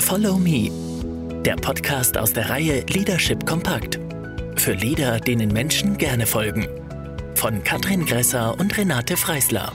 Follow Me, der Podcast aus der Reihe Leadership Kompakt. Für Leader, denen Menschen gerne folgen. Von Katrin Gresser und Renate Freisler.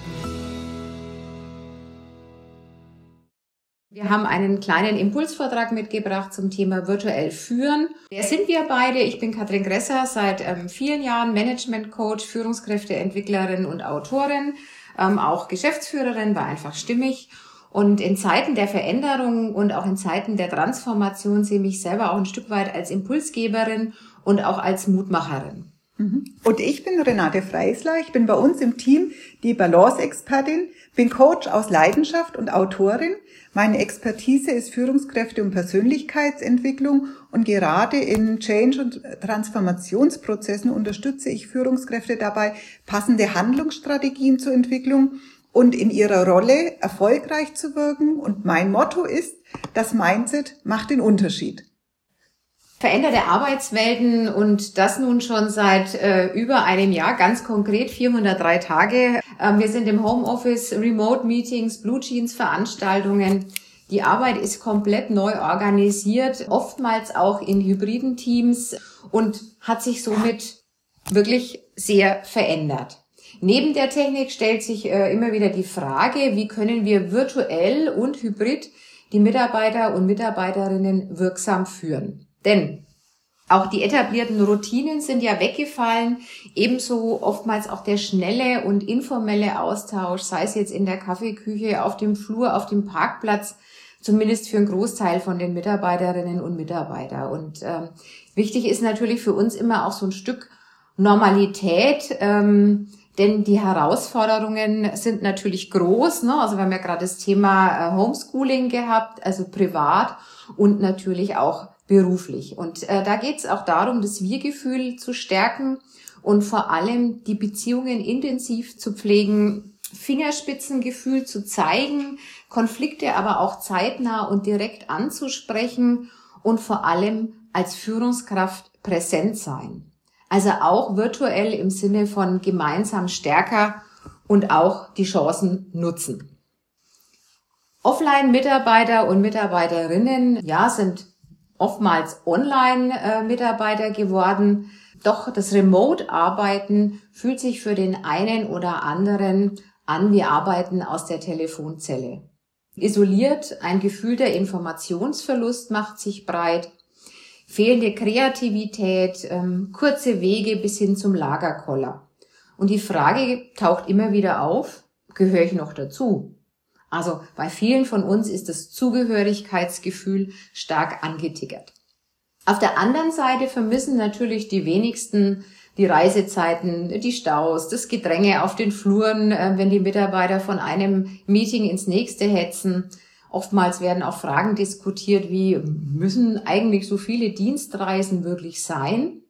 Wir haben einen kleinen Impulsvortrag mitgebracht zum Thema virtuell führen. Wer sind wir beide? Ich bin Katrin Gresser, seit ähm, vielen Jahren Management Coach, Führungskräfteentwicklerin und Autorin, ähm, auch Geschäftsführerin, war einfach stimmig. Und in Zeiten der Veränderung und auch in Zeiten der Transformation sehe ich mich selber auch ein Stück weit als Impulsgeberin und auch als Mutmacherin. Mhm. Und ich bin Renate Freisler. Ich bin bei uns im Team die Balance-Expertin, bin Coach aus Leidenschaft und Autorin. Meine Expertise ist Führungskräfte und Persönlichkeitsentwicklung und gerade in Change- und Transformationsprozessen unterstütze ich Führungskräfte dabei, passende Handlungsstrategien zur Entwicklung und in ihrer Rolle erfolgreich zu wirken. Und mein Motto ist, das Mindset macht den Unterschied. Veränderte Arbeitswelten und das nun schon seit äh, über einem Jahr, ganz konkret 403 Tage. Ähm, wir sind im Homeoffice, Remote Meetings, Blue Jeans Veranstaltungen. Die Arbeit ist komplett neu organisiert, oftmals auch in hybriden Teams und hat sich somit wirklich sehr verändert. Neben der Technik stellt sich äh, immer wieder die Frage, wie können wir virtuell und hybrid die Mitarbeiter und Mitarbeiterinnen wirksam führen. Denn auch die etablierten Routinen sind ja weggefallen, ebenso oftmals auch der schnelle und informelle Austausch, sei es jetzt in der Kaffeeküche, auf dem Flur, auf dem Parkplatz, zumindest für einen Großteil von den Mitarbeiterinnen und Mitarbeitern. Und ähm, wichtig ist natürlich für uns immer auch so ein Stück Normalität, ähm, denn die Herausforderungen sind natürlich groß. Ne? Also wir haben ja gerade das Thema äh, Homeschooling gehabt, also privat und natürlich auch beruflich. Und äh, da geht es auch darum, das Wir-Gefühl zu stärken und vor allem die Beziehungen intensiv zu pflegen, Fingerspitzengefühl zu zeigen, Konflikte aber auch zeitnah und direkt anzusprechen und vor allem als Führungskraft präsent sein. Also auch virtuell im Sinne von gemeinsam stärker und auch die Chancen nutzen. Offline-Mitarbeiter und Mitarbeiterinnen, ja, sind oftmals Online-Mitarbeiter geworden. Doch das Remote-Arbeiten fühlt sich für den einen oder anderen an wie Arbeiten aus der Telefonzelle. Isoliert, ein Gefühl der Informationsverlust macht sich breit fehlende Kreativität, ähm, kurze Wege bis hin zum Lagerkoller. Und die Frage taucht immer wieder auf, gehöre ich noch dazu? Also bei vielen von uns ist das Zugehörigkeitsgefühl stark angetickert. Auf der anderen Seite vermissen natürlich die wenigsten die Reisezeiten, die Staus, das Gedränge auf den Fluren, äh, wenn die Mitarbeiter von einem Meeting ins nächste hetzen. Oftmals werden auch Fragen diskutiert wie, müssen eigentlich so viele Dienstreisen wirklich sein?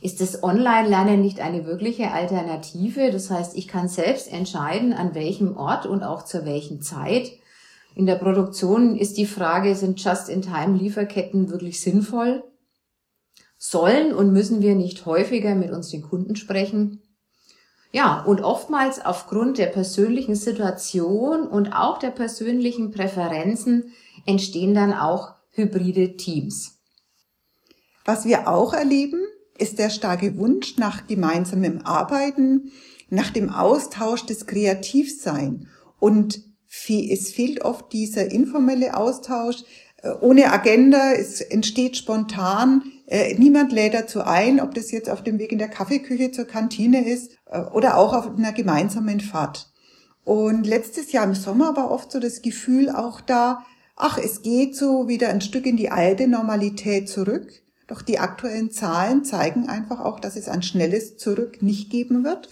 Ist das Online-Lernen nicht eine wirkliche Alternative? Das heißt, ich kann selbst entscheiden, an welchem Ort und auch zu welchen Zeit. In der Produktion ist die Frage, sind Just-in-Time-Lieferketten wirklich sinnvoll? Sollen und müssen wir nicht häufiger mit uns den Kunden sprechen? Ja, und oftmals aufgrund der persönlichen Situation und auch der persönlichen Präferenzen entstehen dann auch hybride Teams. Was wir auch erleben, ist der starke Wunsch nach gemeinsamem Arbeiten, nach dem Austausch des Kreativsein. Und es fehlt oft dieser informelle Austausch, äh, ohne Agenda, es entsteht spontan, äh, niemand lädt dazu ein, ob das jetzt auf dem Weg in der Kaffeeküche zur Kantine ist oder auch auf einer gemeinsamen Fahrt. Und letztes Jahr im Sommer war oft so das Gefühl auch da, ach, es geht so wieder ein Stück in die alte Normalität zurück. Doch die aktuellen Zahlen zeigen einfach auch, dass es ein schnelles Zurück nicht geben wird.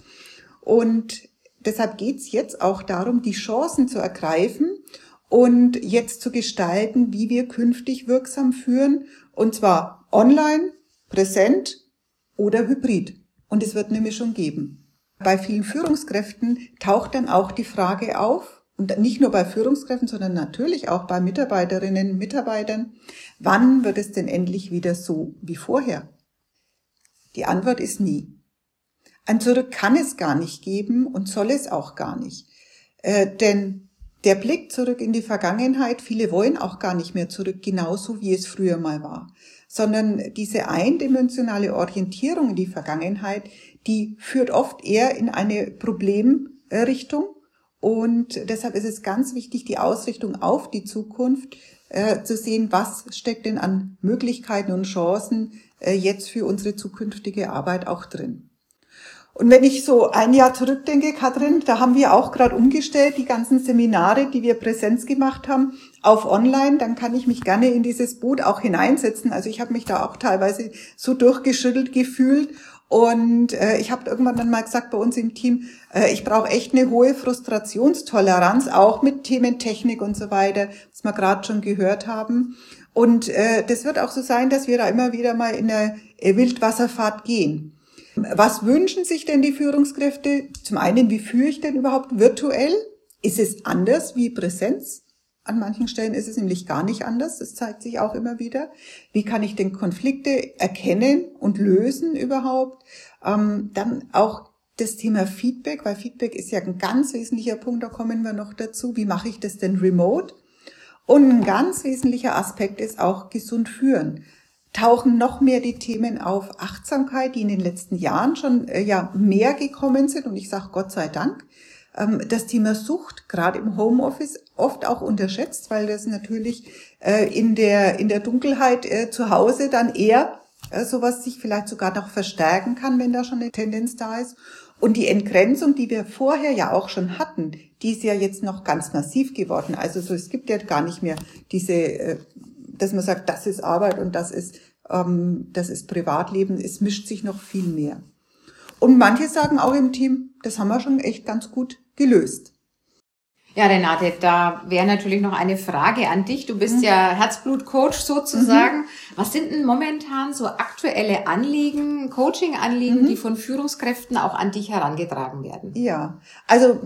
Und deshalb geht's jetzt auch darum, die Chancen zu ergreifen und jetzt zu gestalten, wie wir künftig wirksam führen, und zwar online, präsent oder hybrid. Und es wird eine Mischung geben. Bei vielen Führungskräften taucht dann auch die Frage auf, und nicht nur bei Führungskräften, sondern natürlich auch bei Mitarbeiterinnen und Mitarbeitern, wann wird es denn endlich wieder so wie vorher? Die Antwort ist nie. Ein Zurück kann es gar nicht geben und soll es auch gar nicht. Äh, denn der Blick zurück in die Vergangenheit, viele wollen auch gar nicht mehr zurück, genauso wie es früher mal war, sondern diese eindimensionale Orientierung in die Vergangenheit, die führt oft eher in eine Problemrichtung. Und deshalb ist es ganz wichtig, die Ausrichtung auf die Zukunft äh, zu sehen, was steckt denn an Möglichkeiten und Chancen äh, jetzt für unsere zukünftige Arbeit auch drin. Und wenn ich so ein Jahr zurückdenke, Katrin, da haben wir auch gerade umgestellt, die ganzen Seminare, die wir Präsenz gemacht haben, auf Online, dann kann ich mich gerne in dieses Boot auch hineinsetzen. Also ich habe mich da auch teilweise so durchgeschüttelt gefühlt. Und äh, ich habe irgendwann dann mal gesagt bei uns im Team, äh, ich brauche echt eine hohe Frustrationstoleranz, auch mit Themen Technik und so weiter, was wir gerade schon gehört haben. Und äh, das wird auch so sein, dass wir da immer wieder mal in eine Wildwasserfahrt gehen. Was wünschen sich denn die Führungskräfte? Zum einen, wie führe ich denn überhaupt virtuell? Ist es anders wie Präsenz? An manchen Stellen ist es nämlich gar nicht anders. Das zeigt sich auch immer wieder. Wie kann ich denn Konflikte erkennen und lösen überhaupt? Ähm, dann auch das Thema Feedback, weil Feedback ist ja ein ganz wesentlicher Punkt, da kommen wir noch dazu. Wie mache ich das denn remote? Und ein ganz wesentlicher Aspekt ist auch gesund führen tauchen noch mehr die Themen auf Achtsamkeit, die in den letzten Jahren schon äh, ja mehr gekommen sind und ich sage Gott sei Dank. Ähm, das Thema Sucht, gerade im Homeoffice, oft auch unterschätzt, weil das natürlich äh, in der in der Dunkelheit äh, zu Hause dann eher äh, sowas sich vielleicht sogar noch verstärken kann, wenn da schon eine Tendenz da ist. Und die Entgrenzung, die wir vorher ja auch schon hatten, die ist ja jetzt noch ganz massiv geworden. Also so, es gibt ja gar nicht mehr diese äh, dass man sagt, das ist Arbeit und das ist, ähm, das ist Privatleben. Es mischt sich noch viel mehr. Und manche sagen auch im Team, das haben wir schon echt ganz gut gelöst. Ja, Renate, da wäre natürlich noch eine Frage an dich. Du bist mhm. ja Herzblutcoach sozusagen. Mhm. Was sind denn momentan so aktuelle Anliegen, Coaching-Anliegen, mhm. die von Führungskräften auch an dich herangetragen werden? Ja, also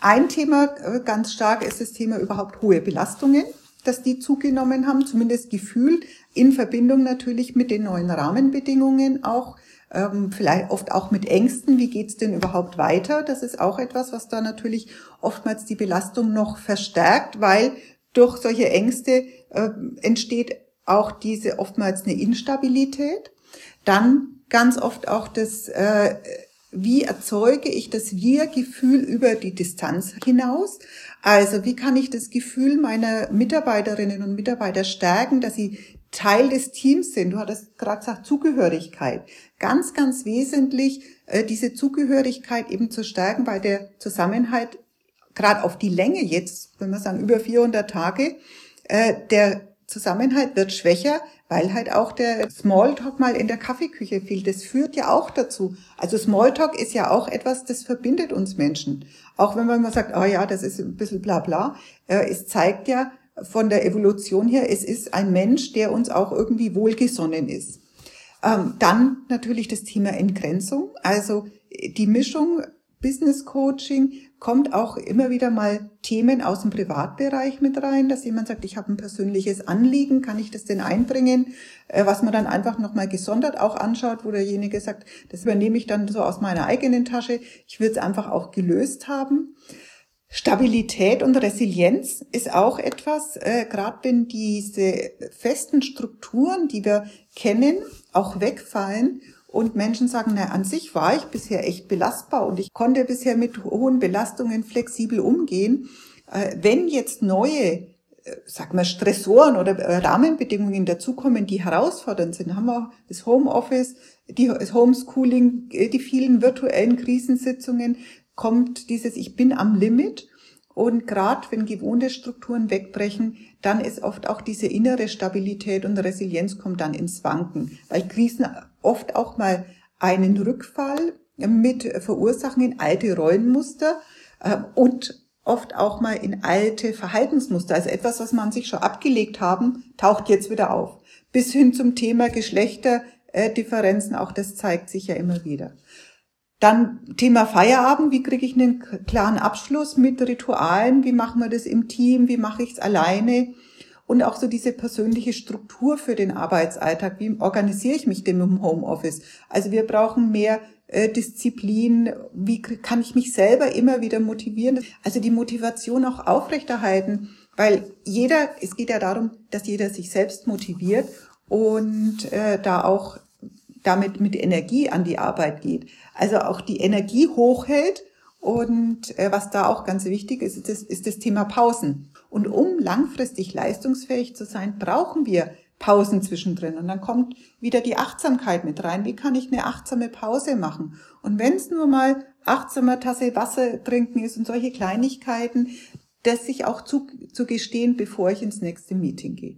ein Thema äh, ganz stark ist das Thema überhaupt hohe Belastungen dass die zugenommen haben, zumindest gefühlt, in Verbindung natürlich mit den neuen Rahmenbedingungen auch, ähm, vielleicht oft auch mit Ängsten, wie geht's denn überhaupt weiter? Das ist auch etwas, was da natürlich oftmals die Belastung noch verstärkt, weil durch solche Ängste äh, entsteht auch diese oftmals eine Instabilität. Dann ganz oft auch das äh, wie erzeuge ich das Wir-Gefühl über die Distanz hinaus? Also wie kann ich das Gefühl meiner Mitarbeiterinnen und Mitarbeiter stärken, dass sie Teil des Teams sind? Du hattest gerade gesagt, Zugehörigkeit. Ganz, ganz wesentlich, äh, diese Zugehörigkeit eben zu stärken bei der Zusammenhalt, gerade auf die Länge jetzt, wenn wir sagen über 400 Tage, äh, der Zusammenhalt wird schwächer, weil halt auch der Smalltalk mal in der Kaffeeküche fehlt. Das führt ja auch dazu. Also Smalltalk ist ja auch etwas, das verbindet uns Menschen. Auch wenn man mal sagt, oh ja, das ist ein bisschen bla bla. Äh, es zeigt ja von der Evolution her, es ist ein Mensch, der uns auch irgendwie wohlgesonnen ist. Ähm, dann natürlich das Thema Entgrenzung. Also die Mischung Business Coaching kommt auch immer wieder mal Themen aus dem Privatbereich mit rein, dass jemand sagt, ich habe ein persönliches Anliegen, kann ich das denn einbringen, äh, was man dann einfach nochmal gesondert auch anschaut, wo derjenige sagt, das übernehme ich dann so aus meiner eigenen Tasche, ich will es einfach auch gelöst haben. Stabilität und Resilienz ist auch etwas, äh, gerade wenn diese festen Strukturen, die wir kennen, auch wegfallen und Menschen sagen, na, an sich war ich bisher echt belastbar und ich konnte bisher mit hohen Belastungen flexibel umgehen. Äh, wenn jetzt neue äh, sag mal, Stressoren oder äh, Rahmenbedingungen dazukommen, die herausfordernd sind, haben wir das Homeoffice, die, das Homeschooling, die vielen virtuellen Krisensitzungen, kommt dieses Ich bin am Limit. Und gerade wenn gewohnte Strukturen wegbrechen, dann ist oft auch diese innere Stabilität und Resilienz kommt dann ins Wanken, weil Krisen oft auch mal einen Rückfall mit verursachen in alte Rollenmuster äh, und oft auch mal in alte Verhaltensmuster. Also etwas, was man sich schon abgelegt haben, taucht jetzt wieder auf. Bis hin zum Thema Geschlechterdifferenzen, auch das zeigt sich ja immer wieder. Dann Thema Feierabend, wie kriege ich einen klaren Abschluss mit Ritualen, wie machen wir das im Team, wie mache ich es alleine? und auch so diese persönliche Struktur für den Arbeitsalltag. Wie organisiere ich mich denn im Homeoffice? Also wir brauchen mehr äh, Disziplin, wie kann ich mich selber immer wieder motivieren, also die Motivation auch aufrechterhalten, weil jeder, es geht ja darum, dass jeder sich selbst motiviert und äh, da auch damit mit Energie an die Arbeit geht. Also auch die Energie hochhält und äh, was da auch ganz wichtig ist, ist das, ist das Thema Pausen. Und um langfristig leistungsfähig zu sein, brauchen wir Pausen zwischendrin. Und dann kommt wieder die Achtsamkeit mit rein. Wie kann ich eine achtsame Pause machen? Und wenn es nur mal achtsamer Tasse Wasser trinken ist und solche Kleinigkeiten, das sich auch zu, zu gestehen, bevor ich ins nächste Meeting gehe.